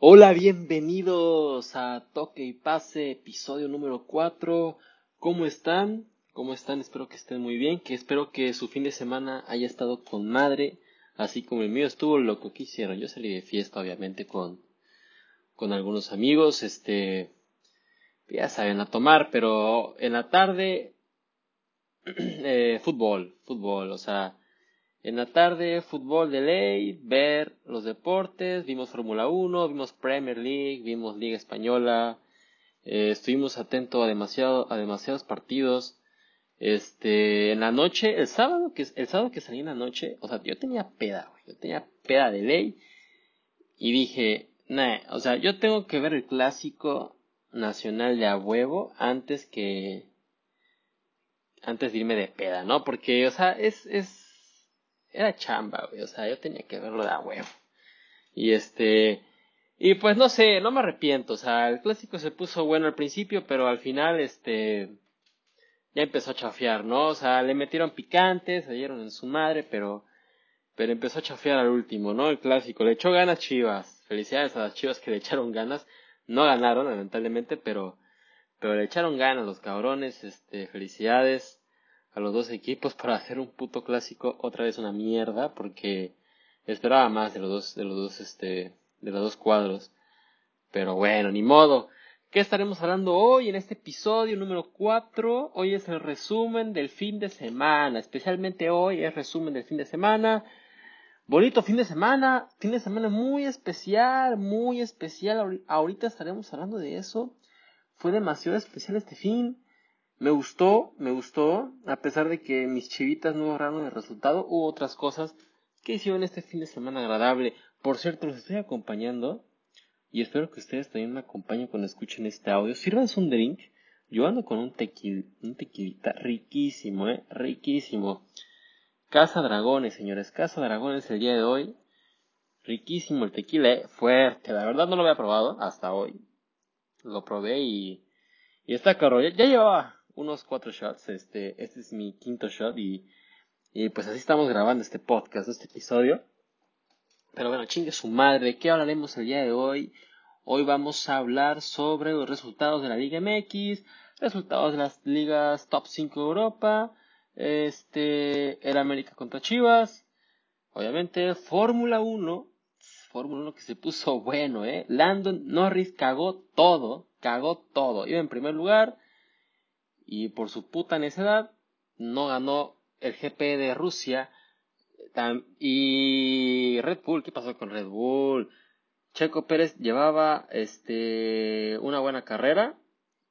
Hola, bienvenidos a Toque y Pase, episodio número 4. ¿Cómo están? ¿Cómo están? Espero que estén muy bien, que espero que su fin de semana haya estado con madre, así como el mío estuvo loco que hicieron. Yo salí de fiesta, obviamente, con, con algunos amigos, este, ya saben, a tomar, pero en la tarde, eh, fútbol, fútbol, o sea, en la tarde, fútbol de ley, ver los deportes, vimos Fórmula 1, vimos Premier League, vimos Liga Española, eh, estuvimos atentos a, demasiado, a demasiados partidos. Este, en la noche, el sábado que, el sábado que salí en la noche, o sea, yo tenía peda, yo tenía peda de ley, y dije, nah, o sea, yo tengo que ver el clásico nacional de a huevo antes que, antes de irme de peda, ¿no? Porque, o sea, es, es, era chamba, güey, o sea, yo tenía que verlo de a huevo. Y este, y pues no sé, no me arrepiento, o sea, el clásico se puso bueno al principio, pero al final, este, ya empezó a chafear, ¿no? O sea, le metieron picantes, se dieron en su madre, pero, pero empezó a chafear al último, ¿no? El clásico, le echó ganas Chivas, felicidades a las Chivas que le echaron ganas, no ganaron, lamentablemente, pero, pero le echaron ganas los cabrones, este, felicidades a los dos equipos para hacer un puto clásico otra vez una mierda porque esperaba más de los dos de los dos este de los dos cuadros pero bueno ni modo ¿Qué estaremos hablando hoy en este episodio número 4? Hoy es el resumen del fin de semana, especialmente hoy es resumen del fin de semana. Bonito fin de semana, fin de semana muy especial, muy especial. Ahorita estaremos hablando de eso. Fue demasiado especial este fin. Me gustó, me gustó, a pesar de que mis chivitas no lograron el resultado, hubo otras cosas que hicieron este fin de semana agradable. Por cierto, los estoy acompañando y espero que ustedes también me acompañen cuando escuchen este audio. Sírvanse un drink. Yo ando con un, tequil, un tequilita riquísimo, eh, riquísimo. Casa Dragones, señores, Casa Dragones el día de hoy. Riquísimo el tequila, eh, fuerte. La verdad no lo había probado hasta hoy. Lo probé y, y está caro. ya llevaba unos cuatro shots. Este, este es mi quinto shot y, y pues así estamos grabando este podcast, este episodio. Pero bueno, chingue su madre, ¿qué hablaremos el día de hoy? Hoy vamos a hablar sobre los resultados de la Liga MX, resultados de las ligas top 5 de Europa, este, el América contra Chivas, obviamente Fórmula 1, Fórmula 1 que se puso bueno, eh. Landon Norris cagó todo, cagó todo. Iba en primer lugar, y por su puta necedad no ganó el GP de Rusia. Y Red Bull, ¿qué pasó con Red Bull? Checo Pérez llevaba este una buena carrera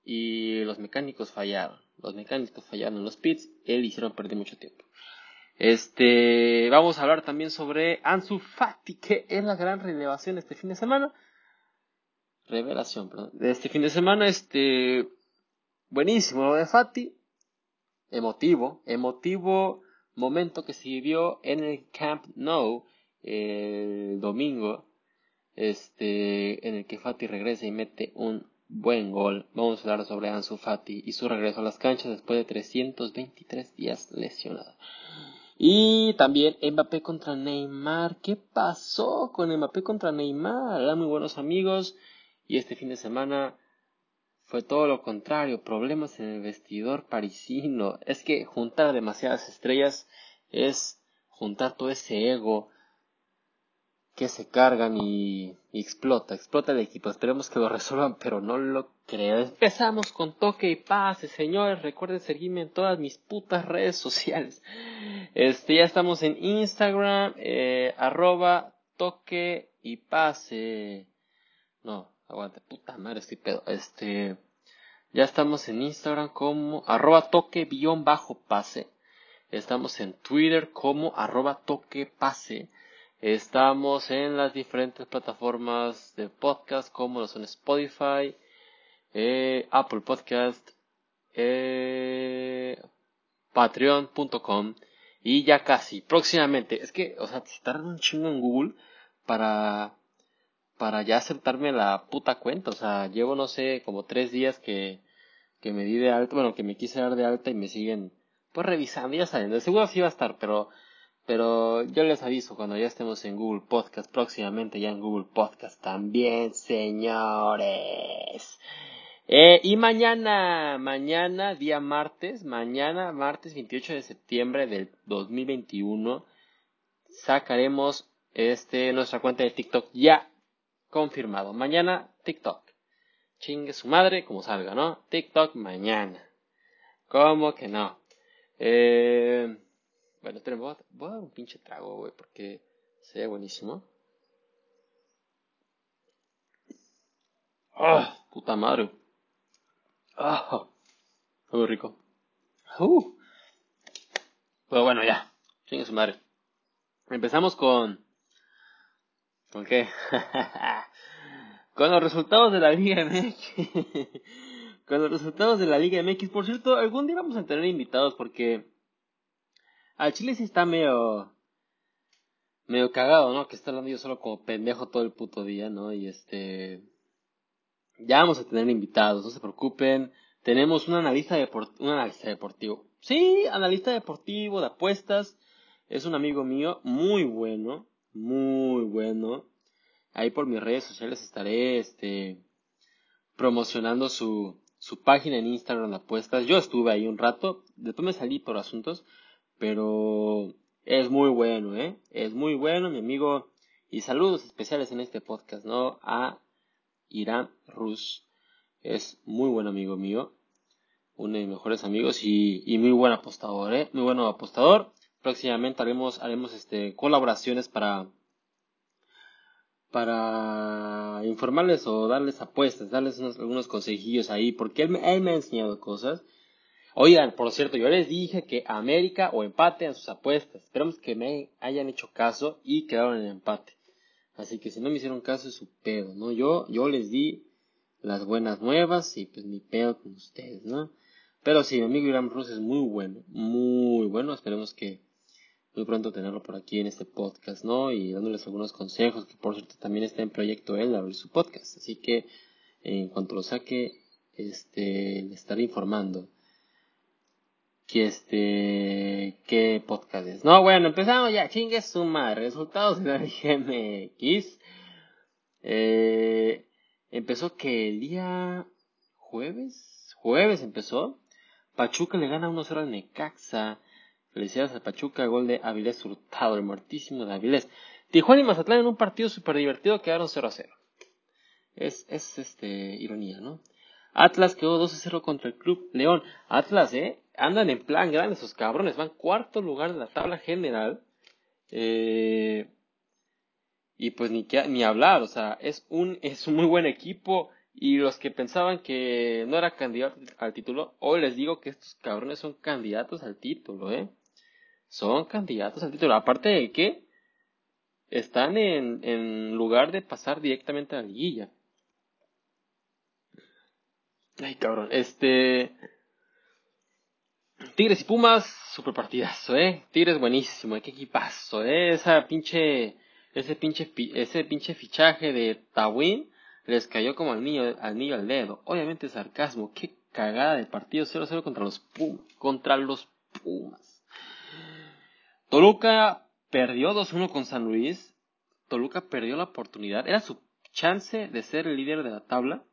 y los mecánicos fallaron. Los mecánicos fallaron en los pits, él hicieron perder mucho tiempo. Este, vamos a hablar también sobre Ansu Fati, que es la gran revelación este fin de semana. Revelación, perdón. De este fin de semana, este, Buenísimo lo de Fati. Emotivo, emotivo momento que se vivió en el Camp Nou el domingo, este, en el que Fati regresa y mete un buen gol. Vamos a hablar sobre Ansu Fati y su regreso a las canchas después de 323 días lesionado. Y también Mbappé contra Neymar. ¿Qué pasó con Mbappé contra Neymar? Eran muy buenos amigos y este fin de semana fue todo lo contrario, problemas en el vestidor parisino. Es que juntar demasiadas estrellas es juntar todo ese ego que se cargan y, explota, explota el equipo. Esperemos que lo resuelvan, pero no lo creo. Empezamos con toque y pase, señores. Recuerden seguirme en todas mis putas redes sociales. Este, ya estamos en Instagram, eh, arroba toque y pase. No, aguante, puta madre, estoy pedo. Este, ya estamos en Instagram como arroba toque bajo pase. Estamos en Twitter como arroba toque pase. Estamos en las diferentes plataformas de podcast como lo son Spotify, eh, Apple Podcast, eh, patreon.com y ya casi, próximamente. Es que, o sea, se tardan un chingo en Google para para ya aceptarme la puta cuenta. O sea, llevo, no sé, como tres días que, que me di de alta, bueno, que me quise dar de alta y me siguen, pues revisando, ya saben, de seguro sí va a estar, pero, Pero yo les aviso cuando ya estemos en Google Podcast, próximamente ya en Google Podcast también, señores. Eh, y mañana, mañana, día martes, mañana, martes 28 de septiembre del 2021, sacaremos este, nuestra cuenta de TikTok ya confirmado. Mañana, TikTok. Chingue su madre, como salga, ¿no? TikTok mañana. ¿Cómo que no? Eh, bueno, a, voy a dar un pinche trago, güey, porque se ve buenísimo. ¡Ah! puta madre. ¡Ah! muy rico. Uh. Pero bueno, ya. Chingue su madre. Empezamos con... ¿Con qué? con los resultados de la Liga MX. con los resultados de la Liga MX. Por cierto, algún día vamos a tener invitados porque al Chile sí está medio medio cagado, ¿no? Que está hablando yo solo como pendejo todo el puto día, ¿no? Y este ya vamos a tener invitados, no se preocupen. Tenemos un analista, un analista deportivo. Sí, analista deportivo de apuestas. Es un amigo mío muy bueno, muy bueno. Ahí por mis redes sociales estaré este promocionando su, su página en Instagram de apuestas. Yo estuve ahí un rato, después me salí por asuntos, pero es muy bueno, ¿eh? Es muy bueno, mi amigo. Y saludos especiales en este podcast, ¿no? A Irán Rus. Es muy buen amigo mío. Uno de mis mejores amigos y, y muy buen apostador, ¿eh? Muy buen apostador. Próximamente haremos, haremos este, colaboraciones para, para informarles o darles apuestas, darles algunos consejillos ahí, porque él, me ha enseñado cosas Oigan, por cierto, yo les dije que América o empate en sus apuestas. Esperamos que me hayan hecho caso y quedaron en empate. Así que si no me hicieron caso es su pedo, ¿no? Yo, yo les di las buenas nuevas y pues mi pedo con ustedes, ¿no? Pero sí, mi amigo Irán Rus es muy bueno, muy bueno. Esperemos que muy pronto tenerlo por aquí en este podcast, ¿no? Y dándoles algunos consejos, que por cierto también está en proyecto él abrir su podcast. Así que en cuanto lo saque, este, le estaré informando que este qué podcast es. No, bueno, empezamos ya, chingue su madre, resultados de la GMX. Eh, empezó que el día jueves, jueves empezó. Pachuca le gana 1-0 al Necaxa. Felicidades a Pachuca, gol de Avilés Hurtado, el muertísimo de Avilés. Tijuana y Mazatlán en un partido súper divertido quedaron 0 0. Es, es este, ironía, ¿no? Atlas quedó 2-0 contra el Club León. Atlas, ¿eh? Andan en plan grande esos cabrones. Van cuarto lugar de la tabla general. Eh, y pues ni, ni hablar, o sea, es un, es un muy buen equipo. Y los que pensaban que no era candidato al título, hoy les digo que estos cabrones son candidatos al título, ¿eh? Son candidatos al título. Aparte de que están en, en lugar de pasar directamente a la liguilla. Ay, cabrón. Este. Tigres y Pumas, super partidazo, eh. Tigres buenísimo, eh. qué equipazo, eh. Esa pinche. Ese pinche, ese pinche fichaje de Tawin les cayó como al niño, al niño al dedo. Obviamente sarcasmo, qué cagada de partido 0-0 contra los Pumas. Contra los Pumas. Toluca perdió 2-1 con San Luis. Toluca perdió la oportunidad. Era su chance de ser el líder de la tabla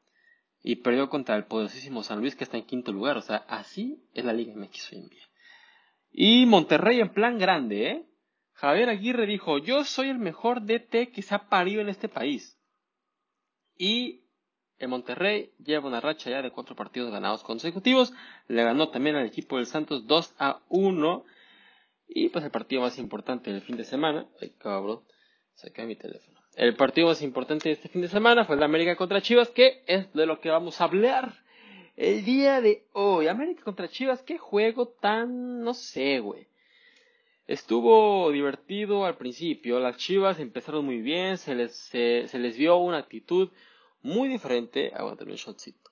y perdió contra el poderosísimo San Luis que está en quinto lugar. O sea, así es la Liga MX. Y Monterrey en plan grande, ¿eh? Javier Aguirre dijo, yo soy el mejor DT que se ha parido en este país. Y el Monterrey lleva una racha ya de cuatro partidos ganados consecutivos. Le ganó también al equipo del Santos 2 a 1. Y pues el partido más importante del fin de semana. Ay, cabrón. Saqué mi teléfono. El partido más importante de este fin de semana fue el América contra Chivas, que es de lo que vamos a hablar el día de hoy. América contra Chivas, qué juego tan, no sé, güey. Estuvo divertido al principio, las Chivas empezaron muy bien, se les, se, les vio una actitud muy diferente. Aguantame un shotcito.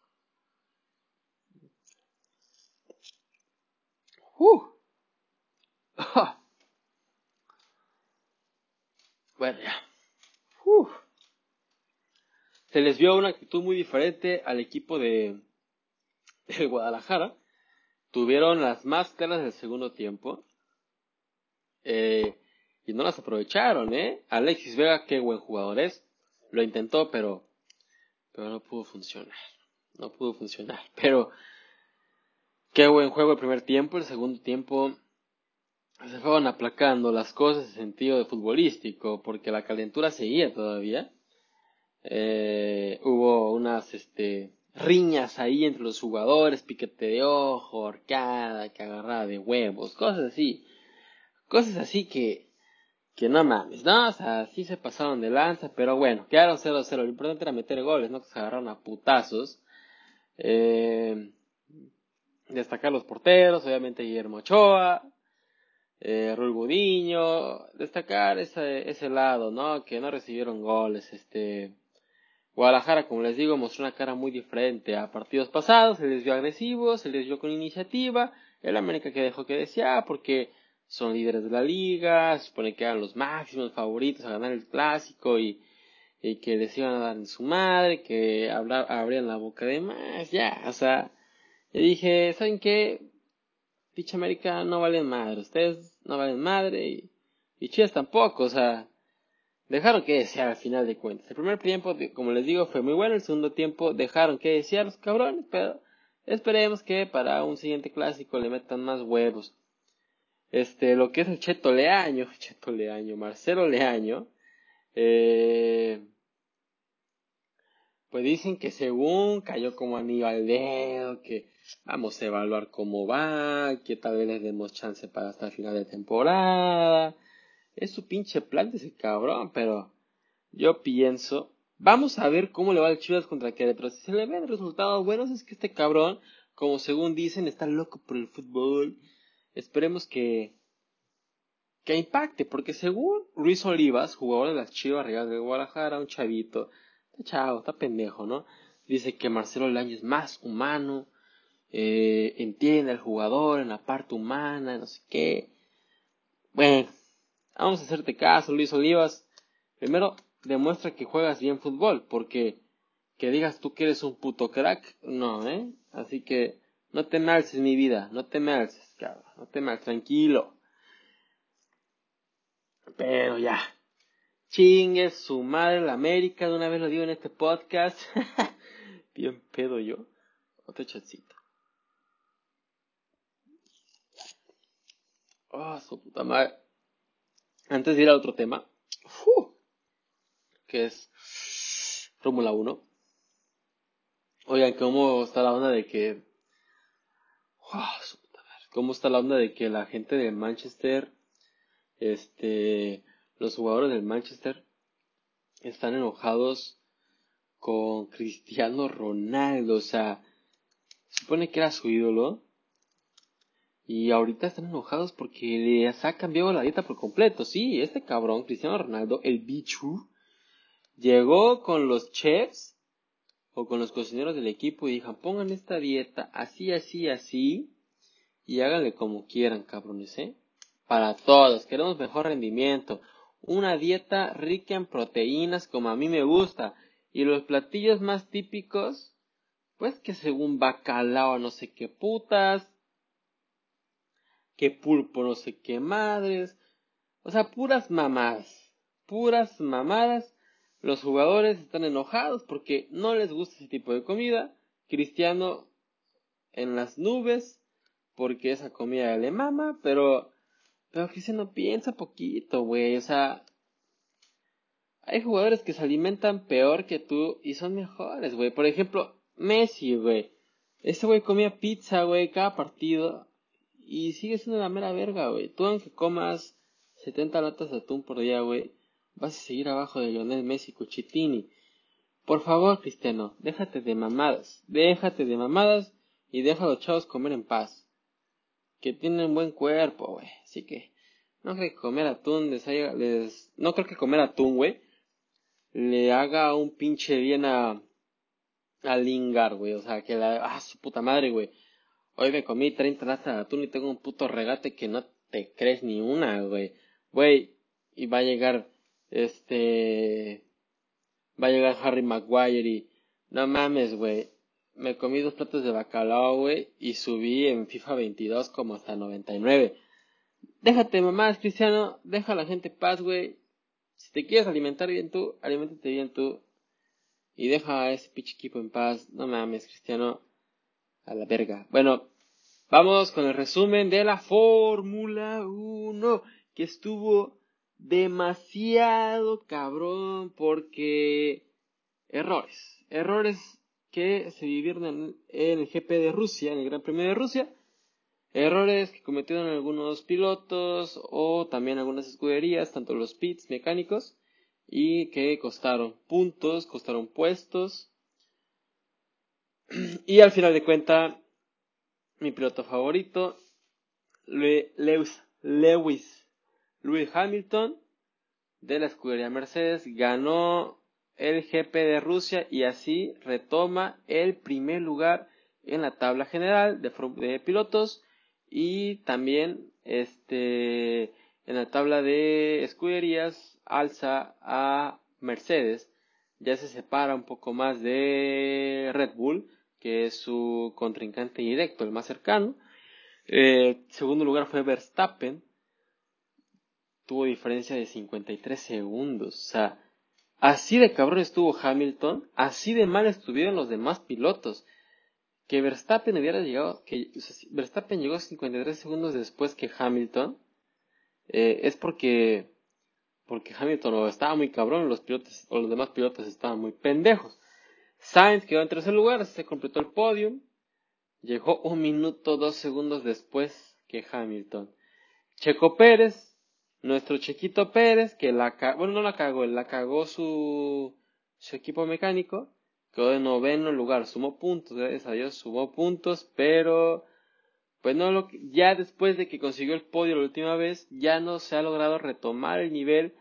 Uh. bueno, ya. Se les vio una actitud muy diferente al equipo de, Guadalajara. Tuvieron las más claras del segundo tiempo. Eh, y no las aprovecharon, ¿eh? Alexis Vega, qué buen jugador es. Lo intentó, pero, pero no pudo funcionar. No pudo funcionar. Pero, qué buen juego el primer tiempo. El segundo tiempo se fueron aplacando las cosas en sentido de futbolístico, porque la calentura seguía todavía. Eh, hubo unas, este, riñas ahí entre los jugadores, piquete de ojo, horcada, que agarraba de huevos, cosas así. Cosas así que, que no mames, ¿no? O sea, sí se pasaron de lanza, pero bueno, quedaron 0-0. Lo importante era meter goles, ¿no? Que se agarraron a putazos. Eh, destacar los porteros, obviamente Guillermo Ochoa, eh, Rul Budiño, destacar ese, ese lado, ¿no? Que no recibieron goles, este, Guadalajara, como les digo, mostró una cara muy diferente a partidos pasados, se les vio agresivo, se les vio con iniciativa, el América que dejó que decía, porque son líderes de la liga, se supone que eran los máximos favoritos a ganar el clásico y, y que les iban a dar en su madre, que abrían la boca de más, ya, o sea, yo dije, ¿saben qué? Dicha América no valen madre, ustedes no valen madre y, y Chivas tampoco, o sea, dejaron que desear al final de cuentas. El primer tiempo, como les digo, fue muy bueno. El segundo tiempo dejaron que desear los cabrones, pero esperemos que para un siguiente clásico le metan más huevos. Este, lo que es el Cheto Leaño, Cheto Leaño, Marcelo Leaño, eh, pues dicen que según cayó como Aníbal dedo, que vamos a evaluar cómo va, que tal vez les demos chance para hasta el final de temporada, es su pinche plan de ese cabrón, pero yo pienso, vamos a ver cómo le va al Chivas contra Querétaro. Si se le ven resultados buenos es que este cabrón, como según dicen, está loco por el fútbol. Esperemos que que impacte, porque según Luis Olivas, jugador de las Chivas Real de Guadalajara, un chavito, chavo, está pendejo, ¿no? Dice que Marcelo Laño es más humano, eh, entiende al jugador en la parte humana, no sé qué. Bueno, Vamos a hacerte caso, Luis Olivas. Primero, demuestra que juegas bien fútbol, porque que digas tú que eres un puto crack, no, ¿eh? Así que no te me mi vida, no te me cabrón, no te me tranquilo. Pero ya, chingue su madre la América, de una vez lo digo en este podcast. bien pedo yo. Otro chatcito. Oh, su puta madre. Antes de ir a otro tema, que es Fórmula 1. Oigan, ¿cómo está la onda de que... ¿Cómo está la onda de que la gente de Manchester, este, los jugadores del Manchester están enojados con Cristiano Ronaldo? O sea, se supone que era su ídolo y ahorita están enojados porque les ha cambiado la dieta por completo. Sí, este cabrón, Cristiano Ronaldo, el bichu, llegó con los chefs o con los cocineros del equipo y dijo, pongan esta dieta así, así, así y háganle como quieran, cabrones, ¿eh? Para todos, queremos mejor rendimiento. Una dieta rica en proteínas como a mí me gusta. Y los platillos más típicos, pues que según bacalao, no sé qué putas, que pulpo no sé qué madres. O sea, puras mamadas. Puras mamadas. Los jugadores están enojados porque no les gusta ese tipo de comida. Cristiano en las nubes porque esa comida le mama, pero pero Cristiano piensa poquito, güey, o sea, hay jugadores que se alimentan peor que tú y son mejores, güey. Por ejemplo, Messi, güey. Ese güey comía pizza, güey, cada partido y sigue siendo la mera verga, güey. Tú aunque comas 70 latas de atún por día, güey, vas a seguir abajo de Lionel Messi Cuchitini. Por favor, Cristiano, déjate de mamadas. Déjate de mamadas y deja a los chavos comer en paz. Que tienen buen cuerpo, güey. Así que no creo que comer atún les, haya. No creo que comer atún, güey, le haga un pinche bien a... A Lingar, güey. O sea, que la... Ah, su puta madre, güey. Hoy me comí 30 latas de atún y tengo un puto regate que no te crees ni una, güey. Güey, y va a llegar, este... Va a llegar Harry Maguire y... No mames, güey. Me comí dos platos de bacalao, güey, y subí en FIFA 22 como hasta 99. Déjate mamás, Cristiano, deja a la gente paz, güey. Si te quieres alimentar bien tú, alimentate bien tú. Y deja a ese pinche equipo en paz. No mames, Cristiano. A la verga. Bueno, vamos con el resumen de la Fórmula 1. Que estuvo demasiado cabrón porque errores. Errores que se vivieron en, el GP de Rusia, en el Gran Premio de Rusia. Errores que cometieron algunos pilotos o también algunas escuderías, tanto los pits mecánicos, y que costaron puntos, costaron puestos. Y al final de cuentas, mi piloto favorito, Lewis, Lewis, Hamilton, de la escudería Mercedes, ganó el GP de Rusia y así retoma el primer lugar en la tabla general de, pilotos y también este en la tabla de escuderías alza a Mercedes ya se separa un poco más de Red Bull que es su contrincante directo el más cercano. Eh, segundo lugar fue Verstappen. Tuvo diferencia de 53 segundos. O sea Así de cabrón estuvo Hamilton, así de mal estuvieron los demás pilotos. Que Verstappen hubiera llegado, que Verstappen llegó 53 segundos después que Hamilton, eh, es porque, porque Hamilton estaba muy cabrón, los pilotos, o los demás pilotos estaban muy pendejos. Sainz quedó en tercer lugar, se completó el podio, llegó un minuto, dos segundos después que Hamilton. Checo Pérez nuestro Chequito Pérez, que la bueno, no la cagó, la cagó su, su equipo mecánico, quedó de noveno lugar, sumó puntos, gracias a Dios sumó puntos, pero pues no lo, ya después de que consiguió el podio la última vez, ya no se ha logrado retomar el nivel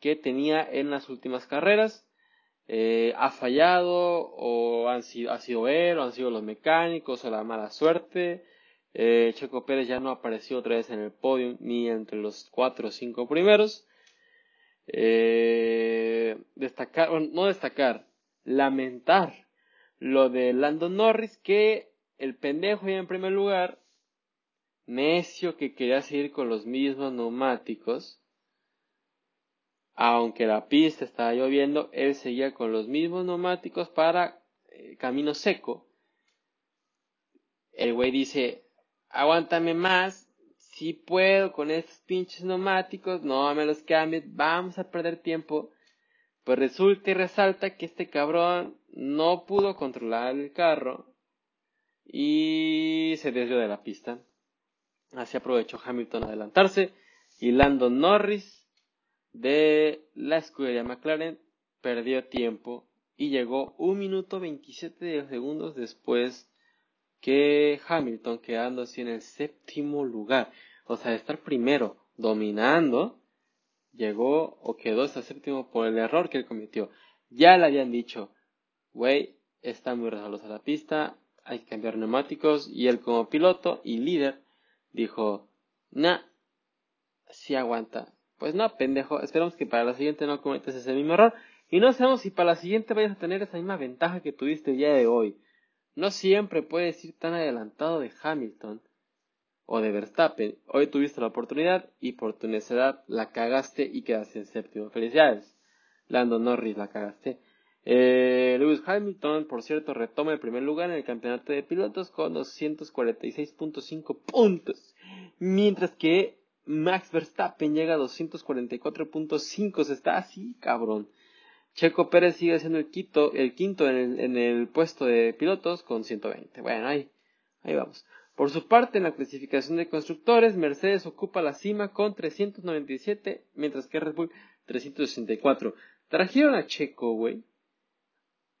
que tenía en las últimas carreras. Eh, ha fallado o han sido, ha sido él o han sido los mecánicos o la mala suerte eh, Checo Pérez ya no apareció otra vez en el podio ni entre los cuatro o cinco primeros. Eh, destacar, no destacar, lamentar lo de Lando Norris que el pendejo ya en primer lugar, necio que quería seguir con los mismos neumáticos, aunque la pista estaba lloviendo, él seguía con los mismos neumáticos para eh, camino seco. El güey dice, aguántame más, si puedo con estos pinches neumáticos, no me los cambies, vamos a perder tiempo. Pues resulta y resalta que este cabrón no pudo controlar el carro y se desvió de la pista. Así aprovechó Hamilton a adelantarse y Lando Norris de la escudería McLaren perdió tiempo y llegó un minuto 27 segundos después que Hamilton quedando así en el séptimo lugar. O sea, de estar primero dominando, llegó o quedó hasta séptimo por el error que él cometió. Ya le habían dicho, güey, está muy resbalosa la pista, hay que cambiar neumáticos. Y él como piloto y líder dijo, nah, si aguanta. Pues no, pendejo, esperamos que para la siguiente no cometas ese mismo error. Y no sabemos si para la siguiente vayas a tener esa misma ventaja que tuviste el día de hoy. No siempre puedes ir tan adelantado de Hamilton o de Verstappen. Hoy tuviste la oportunidad y por tu necedad la cagaste y quedaste en séptimo. Felicidades. Lando Norris la cagaste. Eh, Lewis Hamilton, por cierto, retoma el primer lugar en el campeonato de pilotos con 246.5 puntos. Mientras que Max Verstappen llega a 244.5. Se está así, cabrón. Checo Pérez sigue siendo el quinto, el quinto en el, puesto de pilotos con 120. Bueno, ahí, ahí vamos. Por su parte, en la clasificación de constructores, Mercedes ocupa la cima con 397, mientras que Red Bull 364. Trajeron a Checo, güey,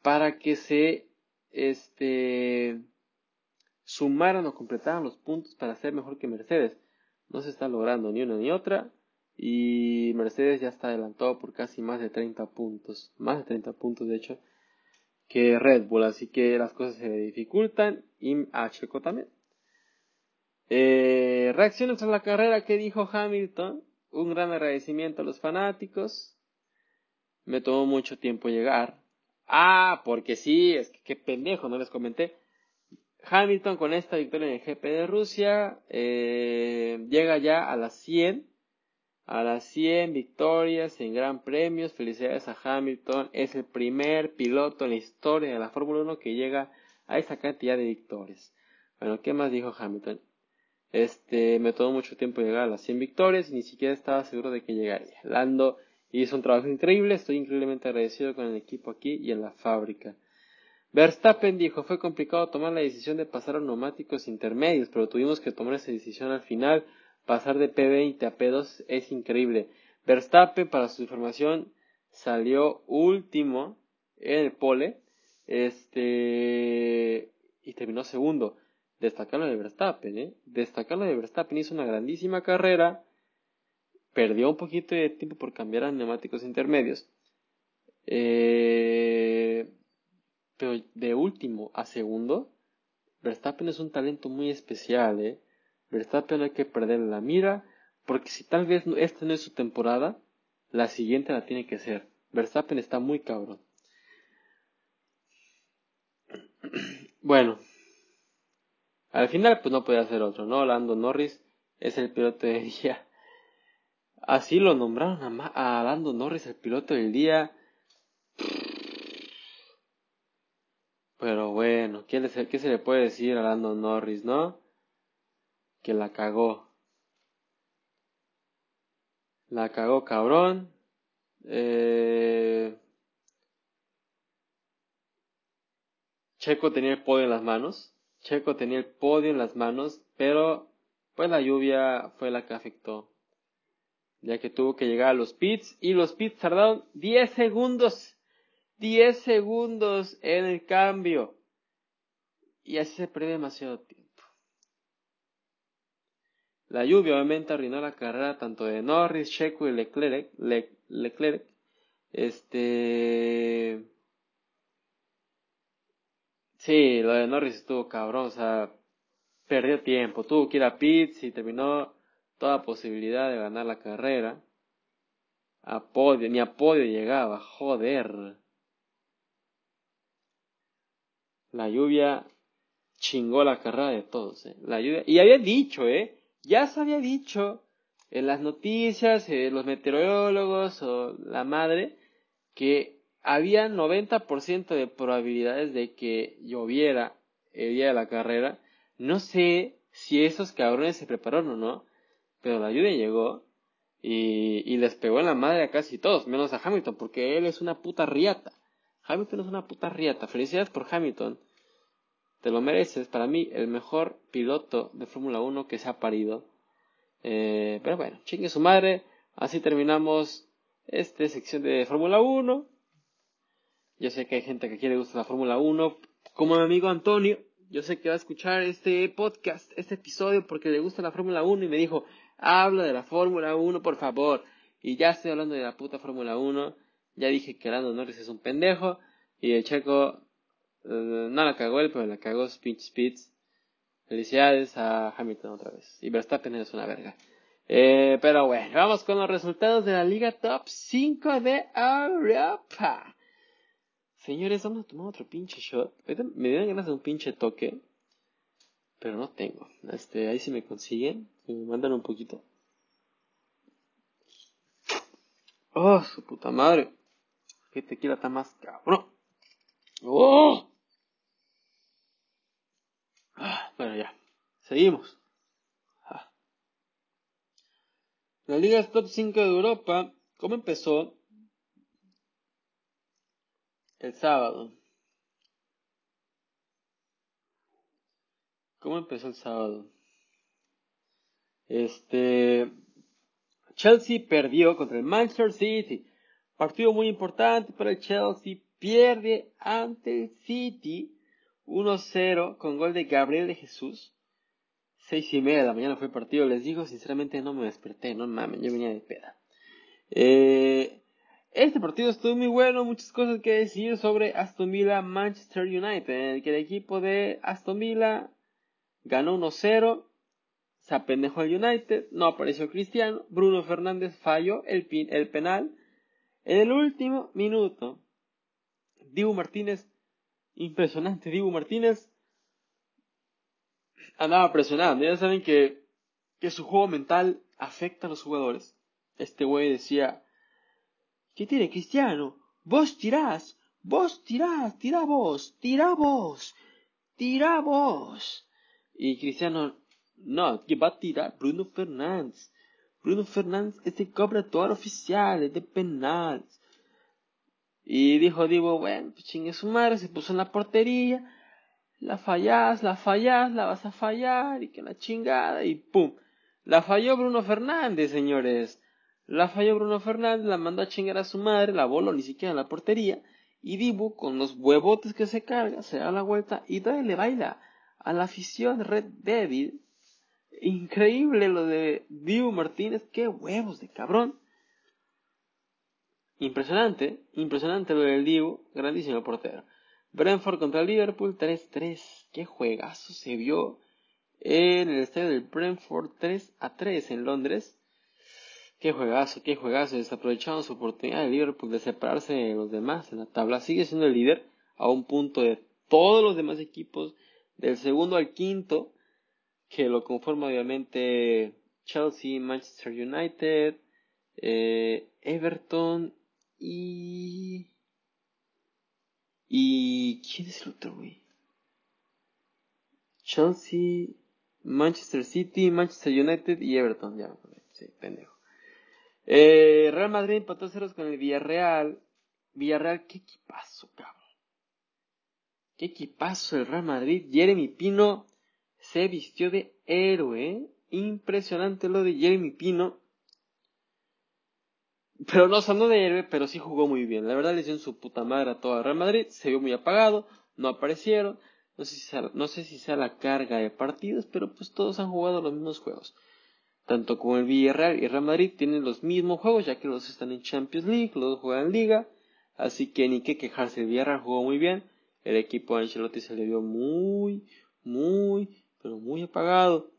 para que se este sumaran o completaran los puntos para ser mejor que Mercedes. No se está logrando ni una ni otra y Mercedes ya está adelantado por casi más de 30 puntos, más de 30 puntos de hecho, que Red Bull, así que las cosas se dificultan y a también. Eh, reacciones tras la carrera que dijo Hamilton, un gran agradecimiento a los fanáticos, me tomó mucho tiempo llegar. Ah, porque sí, es que qué pendejo, no les comenté. Hamilton con esta victoria en el GP de Rusia eh, llega ya a las 100, a las 100 victorias en Gran Premios. Felicidades a Hamilton, es el primer piloto en la historia de la Fórmula 1 que llega a esa cantidad de victorias. Bueno, ¿qué más dijo Hamilton? Este, me tomó mucho tiempo llegar a las 100 victorias y ni siquiera estaba seguro de que llegaría. Lando hizo un trabajo increíble, estoy increíblemente agradecido con el equipo aquí y en la fábrica. Verstappen dijo, fue complicado tomar la decisión de pasar a neumáticos intermedios, pero tuvimos que tomar esa decisión al final. Pasar de P20 a P2 es increíble. Verstappen, para su información, salió último en el pole, este, y terminó segundo. Destacarlo de Verstappen, ¿eh? Destacarlo de Verstappen hizo una grandísima carrera, perdió un poquito de tiempo por cambiar a neumáticos intermedios. Eh, pero de último a segundo, Verstappen es un talento muy especial, ¿eh? Verstappen hay que perder la mira, porque si tal vez esta no es su temporada, la siguiente la tiene que ser. Verstappen está muy cabrón. Bueno, al final pues no puede hacer otro, ¿no? Lando Norris es el piloto del día. Así lo nombraron a, a Lando Norris el piloto del día. Pero bueno, ¿qué, se le puede decir a Lando Norris, no? Que la cagó. La cagó cabrón. Eh, Checo tenía el podio en las manos. Checo tenía el podio en las manos, pero pues la lluvia fue la que afectó. Ya que tuvo que llegar a los pits y los pits tardaron 10 segundos 10 segundos en el cambio. Y así se pierde demasiado tiempo. La lluvia obviamente arruinó la carrera tanto de Norris, Checo y Leclerc. Leclerc. Este. Sí, lo de Norris estuvo cabrón, o sea, perdió tiempo, tuvo que ir a pits y terminó toda posibilidad de ganar la carrera. A podio, ni a podio llegaba, joder. La lluvia chingó la carrera de todos, ¿eh? La lluvia, y había dicho, ¿eh? Ya se había dicho en las noticias, eh, los meteorólogos o la madre, que había 90% de probabilidades de que lloviera el día de la carrera. No sé si esos cabrones se prepararon o no, pero la lluvia llegó y, y les pegó en la madre a casi todos, menos a Hamilton, porque él es una puta riata. Hamilton es una puta riata. Felicidades por Hamilton. Te lo mereces. Para mí, el mejor piloto de Fórmula 1 que se ha parido. Eh, pero bueno, chingue su madre. Así terminamos esta sección de Fórmula 1. Yo sé que hay gente que quiere gustar la Fórmula 1. Como mi amigo Antonio. Yo sé que va a escuchar este podcast, este episodio, porque le gusta la Fórmula 1 y me dijo, habla de la Fórmula 1, por favor. Y ya estoy hablando de la puta Fórmula 1. Ya dije que Lando Norris es un pendejo. Y el checo eh, no la cagó él, pero la cagó Speech Spitz. Felicidades a Hamilton otra vez. Y Verstappen es una verga. Eh, pero bueno, vamos con los resultados de la Liga Top 5 de Europa. Señores, vamos a tomar otro pinche shot. Me dieron ganas de un pinche toque. Pero no tengo. Este, ahí si me consiguen. Me mandan un poquito. Oh, su puta madre. Que tequila está más cabrón. ¡Oh! Ah, bueno, ya. Seguimos. Ah. La Liga Top 5 de Europa, ¿cómo empezó? El sábado. ¿Cómo empezó el sábado? Este. Chelsea perdió contra el Manchester City. Partido muy importante para el Chelsea. Pierde ante el City 1-0 con gol de Gabriel de Jesús. Seis y media de la mañana fue el partido. Les digo, sinceramente no me desperté, no mames, yo venía de peda. Eh, este partido estuvo muy bueno, muchas cosas que decir sobre Aston Villa Manchester United, en el que el equipo de Aston Villa ganó 1-0, se apendejó el United, no apareció Cristiano, Bruno Fernández falló el, el penal, en el último minuto, Dibu Martínez, impresionante Dibu Martínez, andaba presionando. Ya saben que, que su juego mental afecta a los jugadores. Este güey decía, ¿qué tiene Cristiano? Vos tirás, vos tirás, tira vos, tira vos, tira vos. Y Cristiano, no, que va a tirar Bruno Fernández. Bruno Fernández es el cobrador oficial, es de penales. Y dijo Divo, bueno, pues chingue su madre, se puso en la portería, la fallás, la fallás, la vas a fallar, y que la chingada, y pum. La falló Bruno Fernández, señores. La falló Bruno Fernández, la mandó a chingar a su madre, la voló ni siquiera en la portería, y Divo, con los huevotes que se carga, se da la vuelta y le baila a la afición Red Devil. Increíble lo de Dibu Martínez, qué huevos de cabrón. Impresionante, impresionante lo del Dibu, grandísimo portero. Brentford contra Liverpool 3-3, qué juegazo se vio en el estadio del Brentford 3 a 3 en Londres. Qué juegazo, qué juegazo, desaprovechando su oportunidad de Liverpool de separarse de los demás en la tabla. Sigue siendo el líder a un punto de todos los demás equipos del segundo al quinto, que lo conforma obviamente Chelsea, Manchester United, eh, Everton y... ¿Y quién es el otro, güey? Chelsea, Manchester City, Manchester United y Everton, ya, sí, pendejo. Eh, Real Madrid empató ceros con el Villarreal. Villarreal, qué equipazo, cabrón. Qué equipazo el Real Madrid. Jeremy Pino se vistió de héroe. Impresionante lo de Jeremy Pino. Pero no, o de héroe, pero sí jugó muy bien. La verdad le dio su puta madre a toda Real Madrid. Se vio muy apagado. No aparecieron. No sé, si sea, la carga de partidos, pero pues todos han jugado los mismos juegos. Tanto como el Villarreal y Real Madrid tienen los mismos juegos, ya que los están en Champions League, los juegan en Liga. Así que ni que quejarse. El Villarreal jugó muy bien el equipo de Ancelotti se le vio muy, muy, pero muy apagado.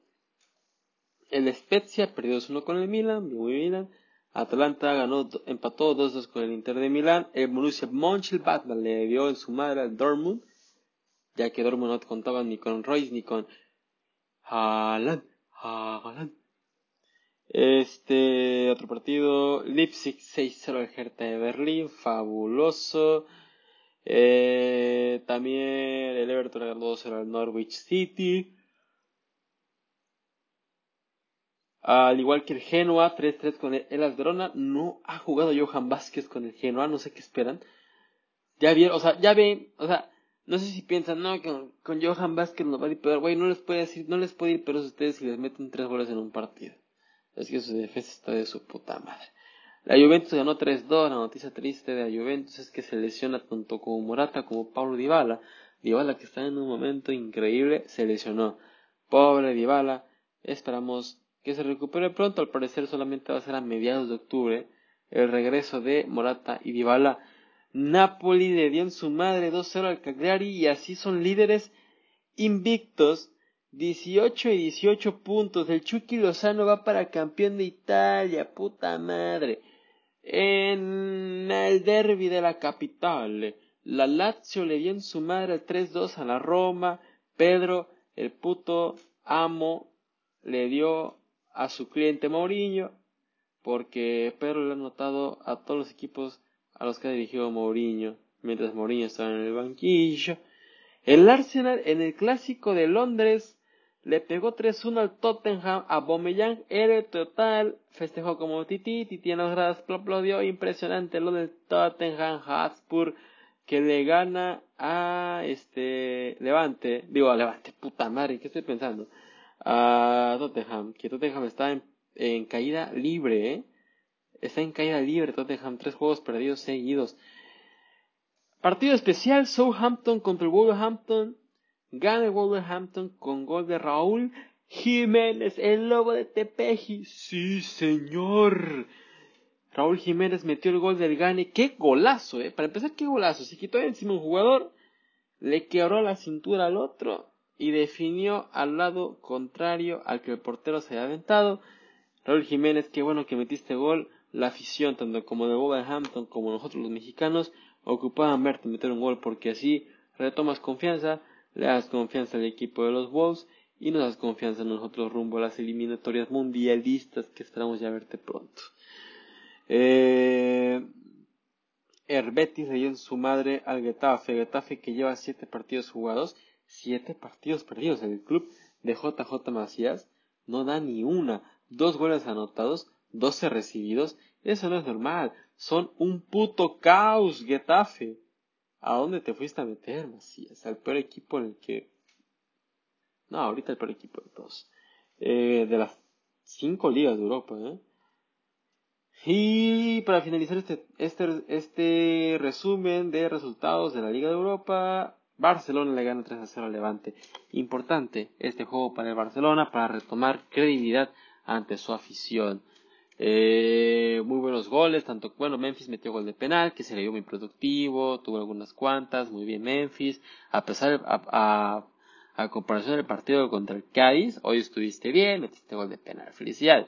El Spezia perdió 2-1 con el Milan, muy Milan. Atlanta ganó, empató 2-2 con el Inter de Milán. El Borussia Mönchengladbach le dio en su madre al Dortmund, ya que Dortmund no contaba ni con Royce ni con Haaland. Haaland. Este otro partido, Leipzig 6-0 al Hertha de Berlín, fabuloso. Eh, también el Everton ganó 2 al Norwich City. Al igual que el Genoa, 3-3 con el Elas Verona. No ha jugado Johan Vázquez con el Genoa, no sé qué esperan. Ya vieron, o sea, ya ven, o sea, no sé si piensan, no, que con Johan Vázquez no va a ir peor, güey, no les puede decir, no les puede ir peor a ustedes si les meten 3 goles en un partido. Es que su defensa está de su puta madre. La Juventus ganó 3-2. La noticia triste de la Juventus es que se lesiona tanto como Morata como Paulo Dybala. Dybala que está en un momento increíble se lesionó. Pobre Dybala. Esperamos que se recupere pronto. Al parecer solamente va a ser a mediados de octubre el regreso de Morata y Dybala. Napoli le dio en su madre 2-0 al Cagliari y así son líderes invictos 18 y 18 puntos. El Chucky Lozano va para campeón de Italia. Puta madre en el derby de la capital. La Lazio le dio en su madre el 3-2 a la Roma. Pedro, el puto amo, le dio a su cliente Mourinho. Porque Pedro le ha notado a todos los equipos a los que ha dirigido Mourinho. Mientras Mourinho estaba en el banquillo. El Arsenal en el clásico de Londres le pegó 3-1 al Tottenham, a Bomeyang era total, festejó como Titi, Titi en los gradas aplaudió, impresionante lo del Tottenham Hotspur, que le gana a este Levante, digo a Levante, puta madre, ¿qué estoy pensando? A Tottenham, que Tottenham está en, caída libre, ¿eh? Está en caída libre Tottenham, tres juegos perdidos seguidos. Partido especial, Southampton contra el Wolverhampton, Gana el Wolverhampton con gol de Raúl Jiménez, el lobo de Tepeji. Sí, señor. Raúl Jiménez metió el gol del Gane. Qué golazo, eh. Para empezar, qué golazo. Se quitó encima un jugador, le quebró la cintura al otro y definió al lado contrario al que el portero se había aventado. Raúl Jiménez, qué bueno que metiste gol. La afición, tanto como de Wolverhampton como nosotros los mexicanos, ocupaban verte meter un gol porque así retomas confianza le das confianza al equipo de los Wolves y nos das confianza en nosotros rumbo a las eliminatorias mundialistas que esperamos ya verte pronto. Eh, Herbetis le dio en su madre al Getafe, Getafe que lleva siete partidos jugados, siete partidos perdidos. En el club de JJ Macías, no da ni una, dos goles anotados, doce recibidos, eso no es normal, son un puto caos, Getafe. ¿A dónde te fuiste a meter, Macías? Al peor equipo en el que... No, ahorita el peor equipo de todos. Eh, de las cinco ligas de Europa, ¿eh? Y para finalizar este, este, este resumen de resultados de la Liga de Europa, Barcelona le gana 3 a 0 al Levante. Importante este juego para el Barcelona para retomar credibilidad ante su afición. Eh, muy buenos goles, tanto bueno, Memphis metió gol de penal, que se le dio muy productivo, tuvo algunas cuantas, muy bien Memphis, a pesar, a, a, comparación del partido contra el Cádiz, hoy estuviste bien, metiste gol de penal, felicidades.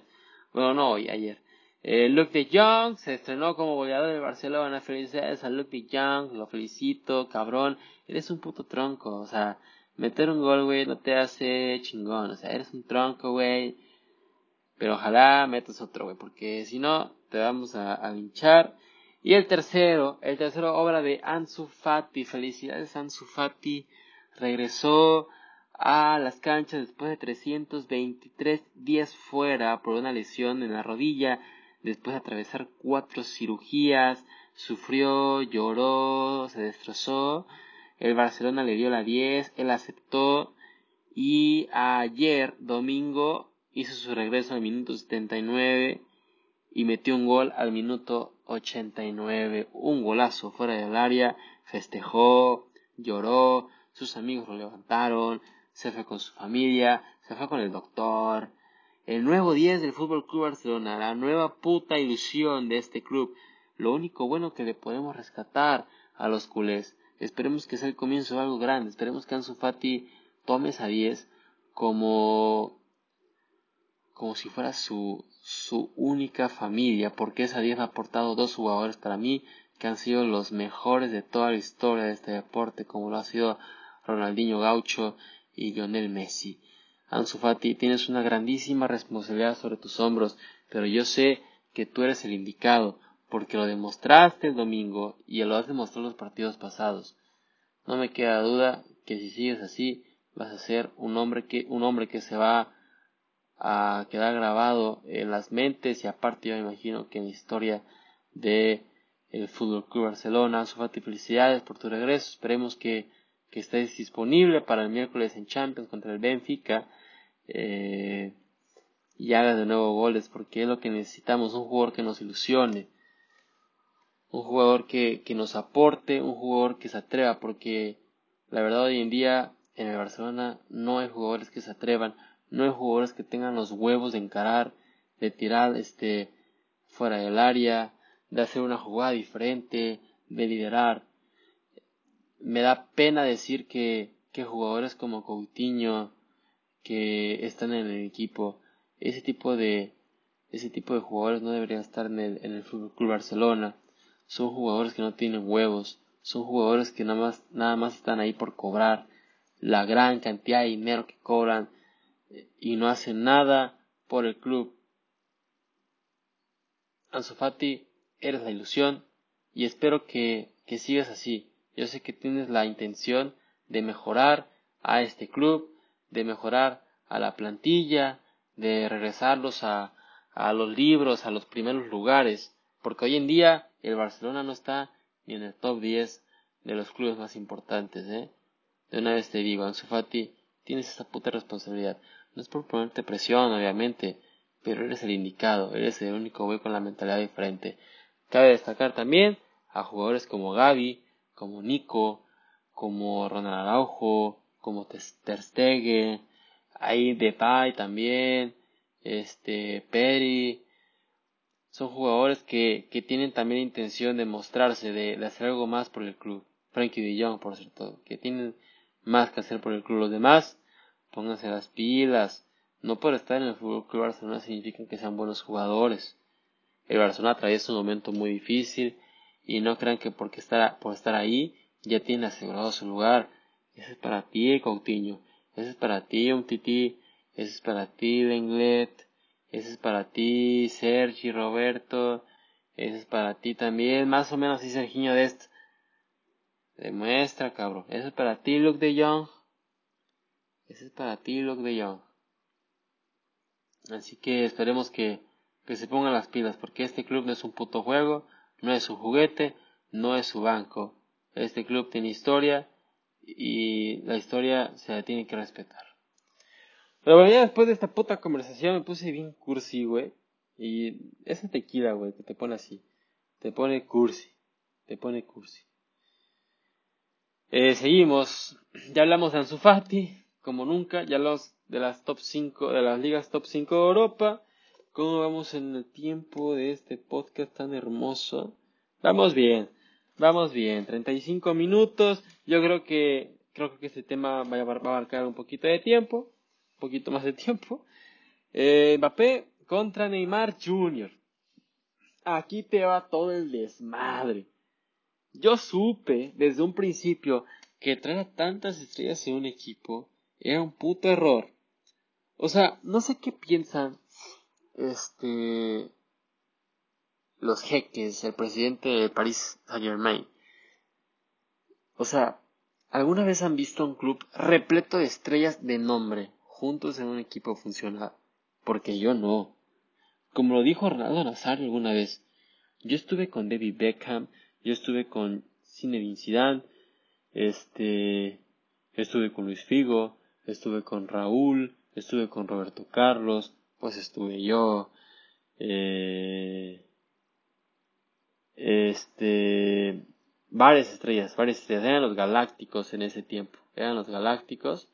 Bueno, no hoy, ayer. Eh, Luke de Jong se estrenó como goleador de Barcelona, felicidades a Luke de Jong, lo felicito, cabrón, eres un puto tronco, o sea, meter un gol, güey, no te hace chingón, o sea, eres un tronco, güey, pero ojalá metas otro, güey, porque si no, te vamos a, a linchar. Y el tercero, el tercero, obra de Ansu Fati. Felicidades, Ansu Fati. Regresó a las canchas después de 323 días fuera por una lesión en la rodilla. Después de atravesar cuatro cirugías, sufrió, lloró, se destrozó. El Barcelona le dio la 10, él aceptó. Y ayer, domingo, hizo su regreso al minuto 79 y metió un gol al minuto 89. Un golazo fuera del área, festejó, lloró, sus amigos lo levantaron, se fue con su familia, se fue con el doctor. El nuevo 10 del Fútbol Club Barcelona, la nueva puta ilusión de este club. Lo único bueno que le podemos rescatar a los culés. Esperemos que sea el comienzo de algo grande. Esperemos que Ansu Fati tome esa 10 como como si fuera su, su única familia, porque esa 10 ha aportado dos jugadores para mí que han sido los mejores de toda la historia de este deporte, como lo ha sido Ronaldinho Gaucho y Lionel Messi. Ansu Fati, tienes una grandísima responsabilidad sobre tus hombros, pero yo sé que tú eres el indicado, porque lo demostraste el domingo y lo has demostrado en los partidos pasados. No me queda duda que si sigues así, vas a ser un hombre que, un hombre que se va a quedar grabado en las mentes y aparte yo me imagino que en la historia de el Fútbol Club Barcelona. Sofati, felicidades por tu regreso. Esperemos que, que estés disponible para el miércoles en Champions contra el Benfica eh, y hagas de nuevo goles porque es lo que necesitamos, un jugador que nos ilusione, un jugador que, que nos aporte, un jugador que se atreva porque la verdad hoy en día en el Barcelona no hay jugadores que se atrevan no hay jugadores que tengan los huevos de encarar, de tirar este fuera del área, de hacer una jugada diferente, de liderar. Me da pena decir que, que jugadores como Coutinho que están en el equipo, ese tipo de ese tipo de jugadores no deberían estar en el, en el Club Barcelona. Son jugadores que no tienen huevos, son jugadores que nada más, nada más están ahí por cobrar la gran cantidad de dinero que cobran y no hace nada por el club. Ansu Fati, eres la ilusión y espero que, que sigas así. Yo sé que tienes la intención de mejorar a este club, de mejorar a la plantilla, de regresarlos a, a los libros, a los primeros lugares, porque hoy en día el Barcelona no está ni en el top 10 de los clubes más importantes, ¿eh? De una vez te digo, Ansu Fati, tienes esa puta responsabilidad. No es por ponerte presión, obviamente, pero eres el indicado, eres el único güey con la mentalidad diferente. Cabe destacar también a jugadores como Gaby, como Nico, como Ronald Araujo, como Ter Stegen, hay Depay también, este, Peri, son jugadores que, que tienen también intención de mostrarse, de, de, hacer algo más por el club. Frankie de Jong, por cierto, que tienen más que hacer por el club. Los demás pónganse las pilas. No por estar en el Fútbol Club Barcelona significa que sean buenos jugadores. El Barcelona atraviesa un momento muy difícil y no crean que porque estar, por estar ahí ya tiene asegurado su lugar. Ese es para ti, Coutinho. Ese es para ti, un tití. Ese es para ti, Lenglet. Ese es para ti, Sergi, Roberto. Ese es para ti también. Más o menos así Sergiño de esto. Demuestra, cabrón. Ese es para ti, Luke de Young. Ese es para ti, Luke de. Así que esperemos que, que se pongan las pilas, porque este club no es un puto juego, no es un juguete, no es su banco. Este club tiene historia y la historia se la tiene que respetar. Pero ya después de esta puta conversación me puse bien cursi, güey. Y esa tequila, güey, que te pone así. Te pone cursi. Te pone cursi. Eh, seguimos. Ya hablamos de Ansu Fati, como nunca. Ya hablamos de las top 5, de las ligas top 5 de Europa. ¿Cómo vamos en el tiempo de este podcast tan hermoso? Vamos bien. Vamos bien. 35 minutos. Yo creo que creo que este tema va a abarcar un poquito de tiempo poquito más de tiempo. Eh, Mbappé contra Neymar Jr. Aquí te va todo el desmadre. Yo supe desde un principio que traer a tantas estrellas en un equipo era un puto error. O sea, no sé qué piensan este los jeques, el presidente de París Saint Germain. O sea, ¿alguna vez han visto un club repleto de estrellas de nombre? juntos en un equipo funciona, porque yo no. Como lo dijo Ronaldo Nazario alguna vez, yo estuve con David Beckham, yo estuve con Zinedine Zidane, este, estuve con Luis Figo, estuve con Raúl, estuve con Roberto Carlos, pues estuve yo, eh, este, varias estrellas, varias estrellas, eran los galácticos en ese tiempo, eran los galácticos,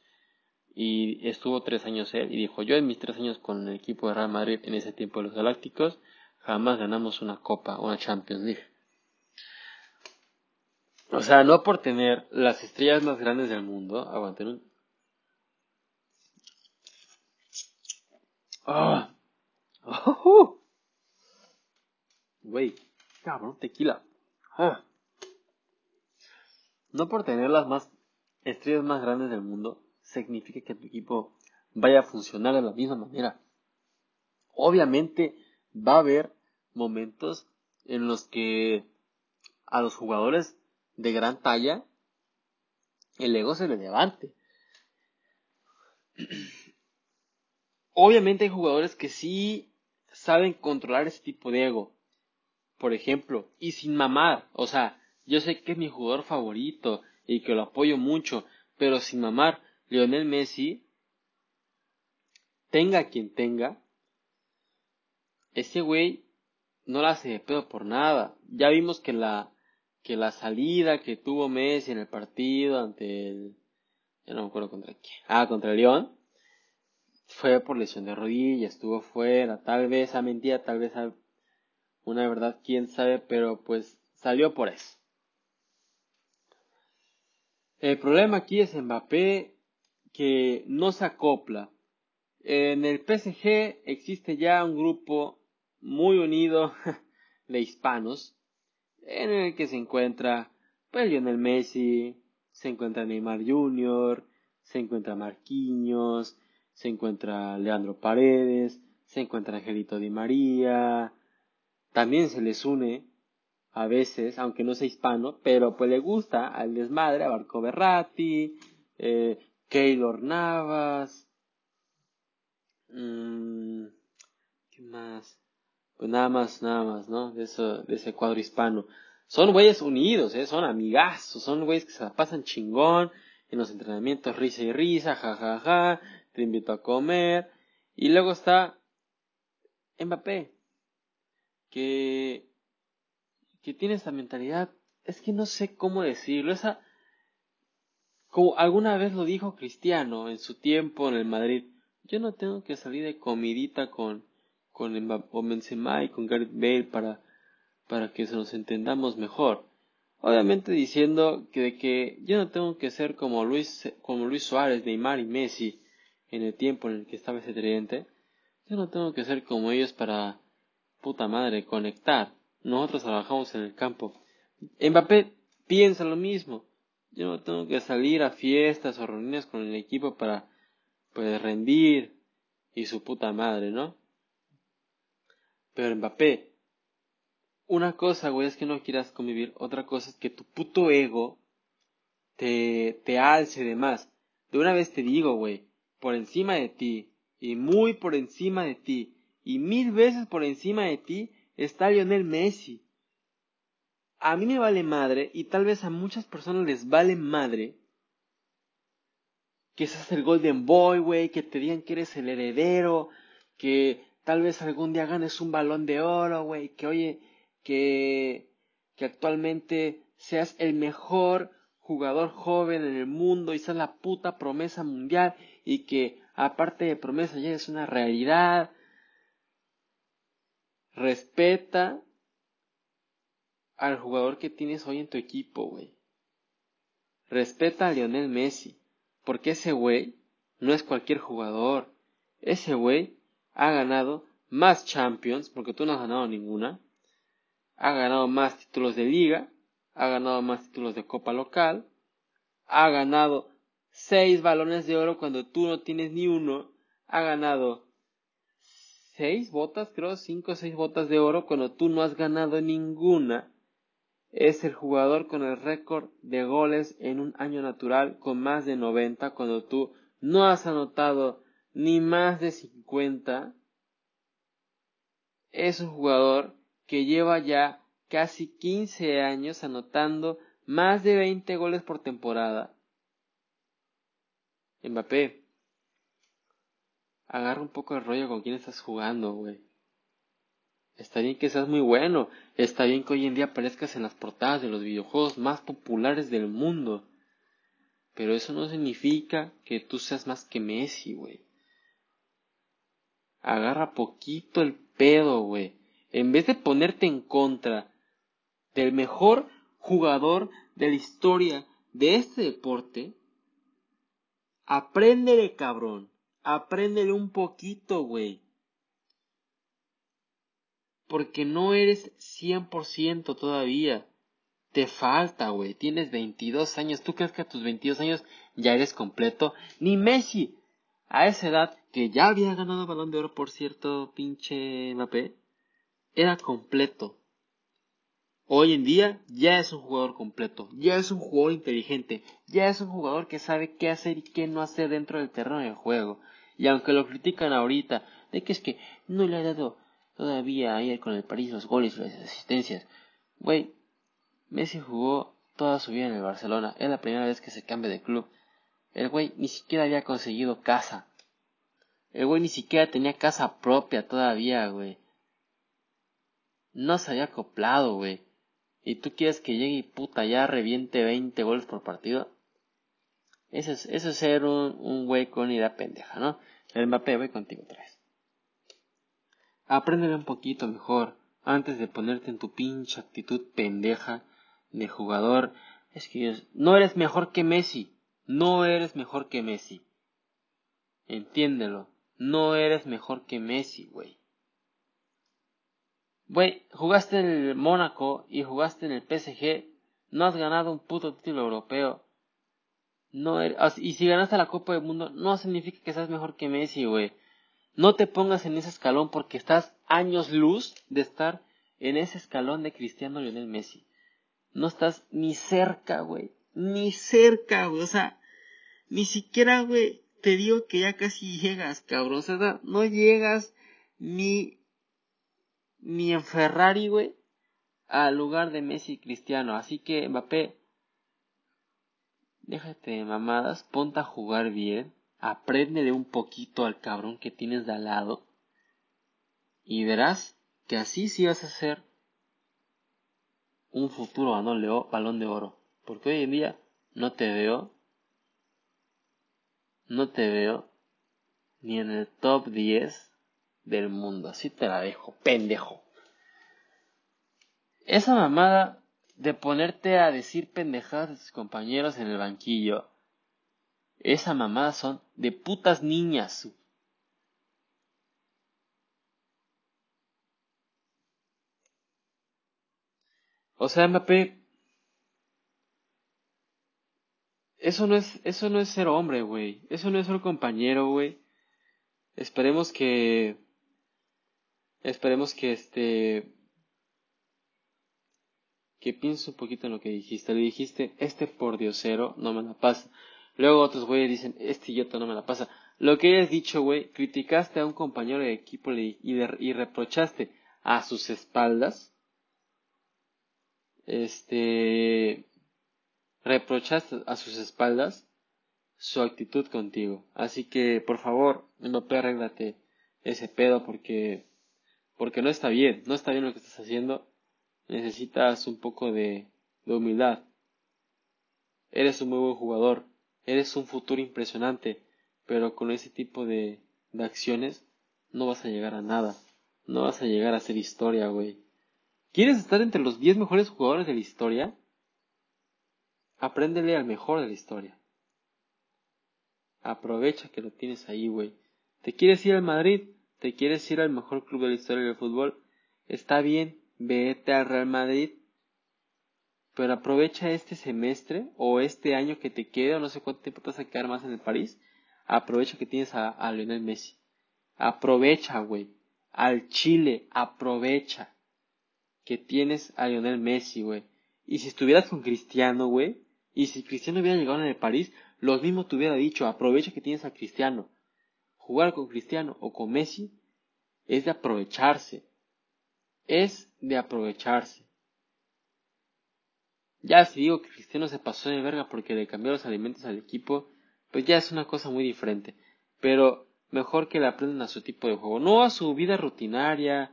y estuvo tres años él y dijo yo en mis tres años con el equipo de Real Madrid en ese tiempo de los Galácticos jamás ganamos una copa una Champions League o sea no por tener las estrellas más grandes del mundo aguanten un ah oh. Cabrón, tequila. Ah. No por tener las más estrellas más grandes del mundo, significa que tu equipo vaya a funcionar de la misma manera. Obviamente va a haber momentos en los que a los jugadores de gran talla el ego se le levante. Obviamente hay jugadores que sí saben controlar ese tipo de ego. Por ejemplo, y sin mamar. O sea, yo sé que es mi jugador favorito y que lo apoyo mucho, pero sin mamar. Lionel Messi, tenga quien tenga, ese güey no la hace de pedo por nada. Ya vimos que la, que la salida que tuvo Messi en el partido ante el, ya no me acuerdo contra quién, ah, contra León, fue por lesión de rodilla, estuvo fuera, tal vez a mentira, tal vez a una verdad, quién sabe, pero pues salió por eso. El problema aquí es Mbappé que no se acopla. En el PSG existe ya un grupo muy unido de hispanos en el que se encuentra pues, Lionel Messi, se encuentra Neymar Jr., se encuentra Marquinhos, se encuentra Leandro Paredes, se encuentra Angelito Di María, también se les une a veces, aunque no sea hispano, pero pues le gusta al desmadre a Barco Berratti, eh, Keylor Navas. Mm, ¿Qué más? Pues nada más, nada más, ¿no? De, eso, de ese cuadro hispano. Son güeyes unidos, ¿eh? Son amigazos, son güeyes que se la pasan chingón en los entrenamientos, risa y risa, jajaja, ja, ja, te invito a comer. Y luego está Mbappé, que, que tiene esta mentalidad, es que no sé cómo decirlo, esa como alguna vez lo dijo Cristiano en su tiempo en el Madrid, yo no tengo que salir de comidita con, con Benzema y con Gareth Bale para, para que se nos entendamos mejor. Obviamente diciendo que que yo no tengo que ser como Luis, como Luis Suárez, Neymar y Messi en el tiempo en el que estaba ese tridente. Yo no tengo que ser como ellos para, puta madre, conectar. Nosotros trabajamos en el campo. Mbappé piensa lo mismo Yo no tengo que salir a fiestas o reuniones con el equipo para pues rendir y su puta madre, ¿no? Pero Mbappé, una cosa, güey, es que no quieras convivir, otra cosa es que tu puto ego te, te alce de más. De una vez te digo, güey, por encima de ti, y muy por encima de ti, y mil veces por encima de ti, está Lionel Messi. A mí me vale madre, y tal vez a muchas personas les vale madre, que seas el Golden Boy, güey, que te digan que eres el heredero, que tal vez algún día ganes un balón de oro, güey, que oye, que, que actualmente seas el mejor jugador joven en el mundo y seas la puta promesa mundial y que aparte de promesa ya es una realidad. Respeta al jugador que tienes hoy en tu equipo, güey. Respeta a Lionel Messi. Porque ese güey no es cualquier jugador. Ese güey ha ganado más Champions, porque tú no has ganado ninguna. Ha ganado más títulos de liga. Ha ganado más títulos de copa local. Ha ganado seis balones de oro cuando tú no tienes ni uno. Ha ganado seis botas, creo, cinco o seis botas de oro cuando tú no has ganado ninguna es el jugador con el récord de goles en un año natural con más de 90 cuando tú no has anotado ni más de 50. Es un jugador que lleva ya casi 15 años anotando más de 20 goles por temporada. Mbappé, agarra un poco el rollo con quién estás jugando, güey. Está bien que seas muy bueno. Está bien que hoy en día aparezcas en las portadas de los videojuegos más populares del mundo. Pero eso no significa que tú seas más que Messi, güey. Agarra poquito el pedo, güey. En vez de ponerte en contra del mejor jugador de la historia de este deporte, apréndele, cabrón. Apréndele un poquito, güey porque no eres 100% todavía. Te falta, güey. Tienes 22 años. ¿Tú crees que a tus 22 años ya eres completo? Ni Messi. A esa edad, que ya había ganado balón de oro, por cierto, pinche Mbappé, era completo. Hoy en día ya es un jugador completo, ya es un jugador inteligente, ya es un jugador que sabe qué hacer y qué no hacer dentro del terreno de juego. Y aunque lo critican ahorita, de que es que no le ha dado Todavía ayer con el París los goles y las asistencias. Güey, Messi jugó toda su vida en el Barcelona. Es la primera vez que se cambia de club. El güey ni siquiera había conseguido casa. El güey ni siquiera tenía casa propia todavía, güey. No se había acoplado, güey. ¿Y tú quieres que llegue y puta ya reviente 20 goles por partido? Eso es, eso es ser un, un güey con idea pendeja, ¿no? El Mbappé, voy contigo otra vez. Apréndele un poquito mejor antes de ponerte en tu pinche actitud pendeja de jugador. Es que no eres mejor que Messi. No eres mejor que Messi. Entiéndelo. No eres mejor que Messi, güey. Güey, jugaste en el Mónaco y jugaste en el PSG. No has ganado un puto título europeo. No eres, y si ganaste la Copa del Mundo, no significa que seas mejor que Messi, güey. No te pongas en ese escalón porque estás años luz de estar en ese escalón de Cristiano Lionel Messi. No estás ni cerca, güey. Ni cerca, güey. O sea, ni siquiera, güey, te digo que ya casi llegas, cabrón. O sea, no llegas ni, ni en Ferrari, güey, al lugar de Messi Cristiano. Así que, Mbappé, déjate de mamadas, ponte a jugar bien de un poquito al cabrón que tienes de al lado y verás que así sí vas a ser un futuro balón de oro. Porque hoy en día no te veo, no te veo ni en el top 10 del mundo. Así te la dejo, pendejo. Esa mamada de ponerte a decir pendejadas de tus compañeros en el banquillo esa mamada son de putas niñas. O sea, Mbappé, eso no es, eso no es ser hombre, güey. Eso no es ser compañero, güey. Esperemos que, esperemos que este, que piense un poquito en lo que dijiste. Le dijiste, este por diosero no me la pasa. Luego otros güeyes dicen, este idiota no me la pasa. Lo que hayas dicho, güey, criticaste a un compañero de equipo y, reprochaste a sus espaldas. Este, reprochaste a sus espaldas su actitud contigo. Así que, por favor, no arréglate ese pedo porque, porque no está bien, no está bien lo que estás haciendo. Necesitas un poco de, de humildad. Eres un muy buen jugador, eres un futuro impresionante, pero con ese tipo de, de acciones no vas a llegar a nada. No vas a llegar a hacer historia, güey. ¿Quieres estar entre los 10 mejores jugadores de la historia? Apréndele al mejor de la historia. Aprovecha que lo tienes ahí, güey. ¿Te quieres ir al Madrid? ¿Te quieres ir al mejor club de la historia del fútbol? Está bien, vete al Real Madrid. Pero aprovecha este semestre o este año que te queda, no sé cuánto tiempo te vas a quedar más en el París. Aprovecha que tienes a, a Lionel Messi. Aprovecha, güey. Al Chile, aprovecha que tienes a Lionel Messi, güey. Y si estuvieras con Cristiano, güey, y si Cristiano hubiera llegado en el París, lo mismo te hubiera dicho, aprovecha que tienes a Cristiano. Jugar con Cristiano o con Messi es de aprovecharse. Es de aprovecharse. Ya si digo que Cristiano se pasó de verga porque le cambió los alimentos al equipo, pues ya es una cosa muy diferente. Pero mejor que le aprendan a su tipo de juego, no a su vida rutinaria,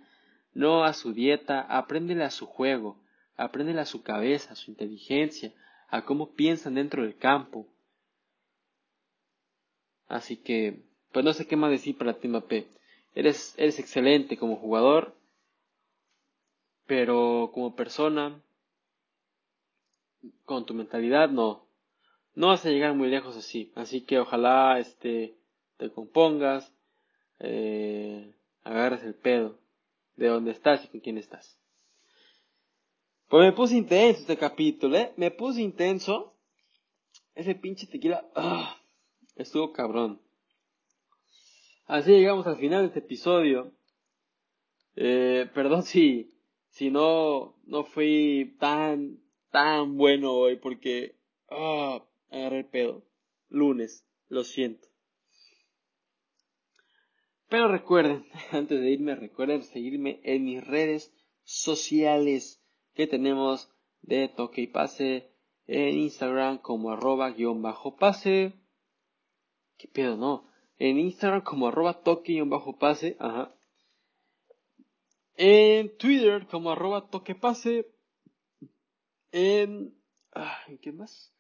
no a su dieta, apréndele a su juego, apréndele a su cabeza, a su inteligencia, a cómo piensan dentro del campo. Así que, pues no sé qué más decir para ti, Mbappé. Eres, eres excelente como jugador, pero como persona, con tu mentalidad, no. No vas a llegar muy lejos así. Así que ojalá este, te compongas, eh, agarres el pedo de dónde estás y con quién estás. Pues me puse intenso este capítulo, ¿eh? Me puse intenso. Ese pinche tequila. ¡ah! estuvo cabrón. Así llegamos al final de este episodio. Eh, perdón si, si no, no fui tan, tan bueno hoy porque ah, agarré el pedo. Lunes, lo siento. Pero recuerden, antes de irme, recuerden seguirme en mis redes sociales que tenemos de toque y pase en Instagram como arroba guion bajo pase. ¿Qué pedo, no? En Instagram como arroba toque guion bajo pase. Ajá. En Twitter como arroba toque pase. En... ¿En qué más?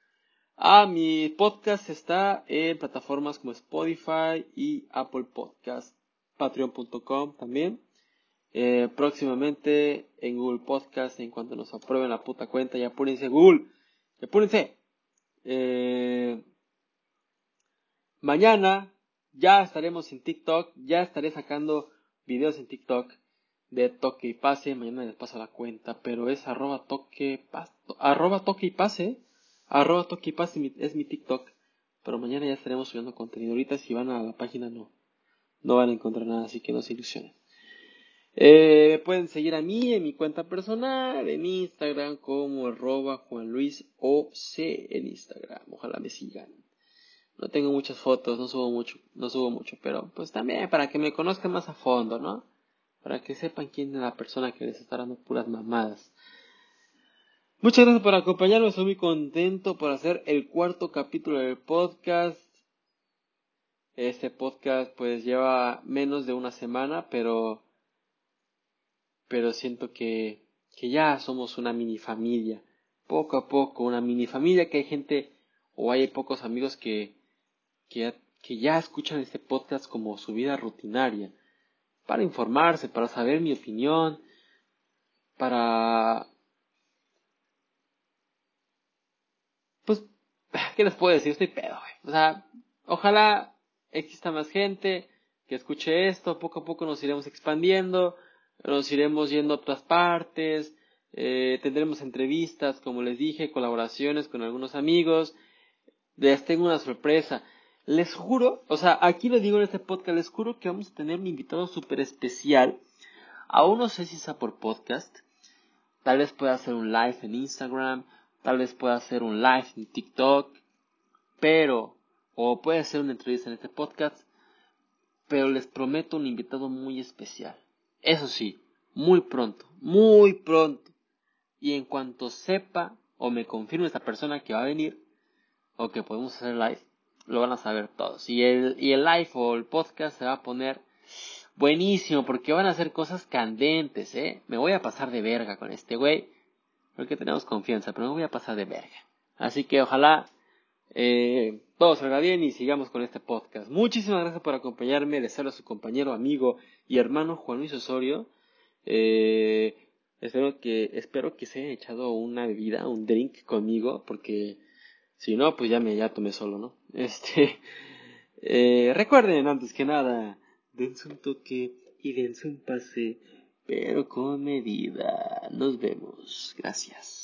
Ah, mi podcast está en plataformas como Spotify y Apple Podcast. Patreon.com también. Eh, próximamente en Google Podcast, en cuanto nos aprueben la puta cuenta, ya apúrense Google, ya apúrense. Eh, mañana ya estaremos en TikTok, ya estaré sacando videos en TikTok de toque y pase, mañana les paso la cuenta, pero es arroba toque, arroba toque y pase, arroba toque y pase es mi TikTok, pero mañana ya estaremos subiendo contenido, ahorita si van a la página no, no van a encontrar nada, así que no se ilusionen. Eh, pueden seguir a mí en mi cuenta personal, en Instagram como arroba Juan Luis en Instagram. Ojalá me sigan. No tengo muchas fotos, no subo mucho, no subo mucho, pero pues también para que me conozcan más a fondo, ¿no? Para que sepan quién es la persona que les está dando puras mamadas. Muchas gracias por acompañarme, estoy muy contento por hacer el cuarto capítulo del podcast. Este podcast pues lleva menos de una semana, pero pero siento que, que ya somos una mini familia, poco a poco, una mini familia que hay gente o hay pocos amigos que, que, ya escuchan este podcast como su vida rutinaria, para informarse, para saber mi opinión, para... Pues, ¿qué les puedo decir? Estoy pedo, güey. O sea, ojalá exista más gente que escuche esto, poco a poco nos iremos expandiendo, nos iremos yendo a otras partes, eh, tendremos entrevistas, como les dije, colaboraciones con algunos amigos. Les tengo una sorpresa. Les juro, o sea, aquí lo digo en este podcast, les juro que vamos a tener un invitado súper especial. Aún no sé si sea por podcast. Tal vez pueda hacer un live en Instagram. Tal vez pueda hacer un live en TikTok. Pero, o puede hacer una entrevista en este podcast. Pero les prometo un invitado muy especial. Eso sí, muy pronto, muy pronto. Y en cuanto sepa o me confirme esta persona que va a venir, o que podemos hacer live, lo van a saber todos. Y el, y el live o el podcast se va a poner buenísimo porque van a hacer cosas candentes, ¿eh? Me voy a pasar de verga con este güey. Porque tenemos confianza, pero me voy a pasar de verga. Así que ojalá eh, todo salga bien y sigamos con este podcast. Muchísimas gracias por acompañarme. Les habla su compañero, amigo y hermano Juan Luis Osorio. Eh, espero que, espero que se haya echado una bebida, un drink conmigo, porque si no, pues ya me ya tomé solo, ¿no? Este, eh, recuerden antes que nada, dense un toque y dense un pase, pero con medida. Nos vemos. Gracias.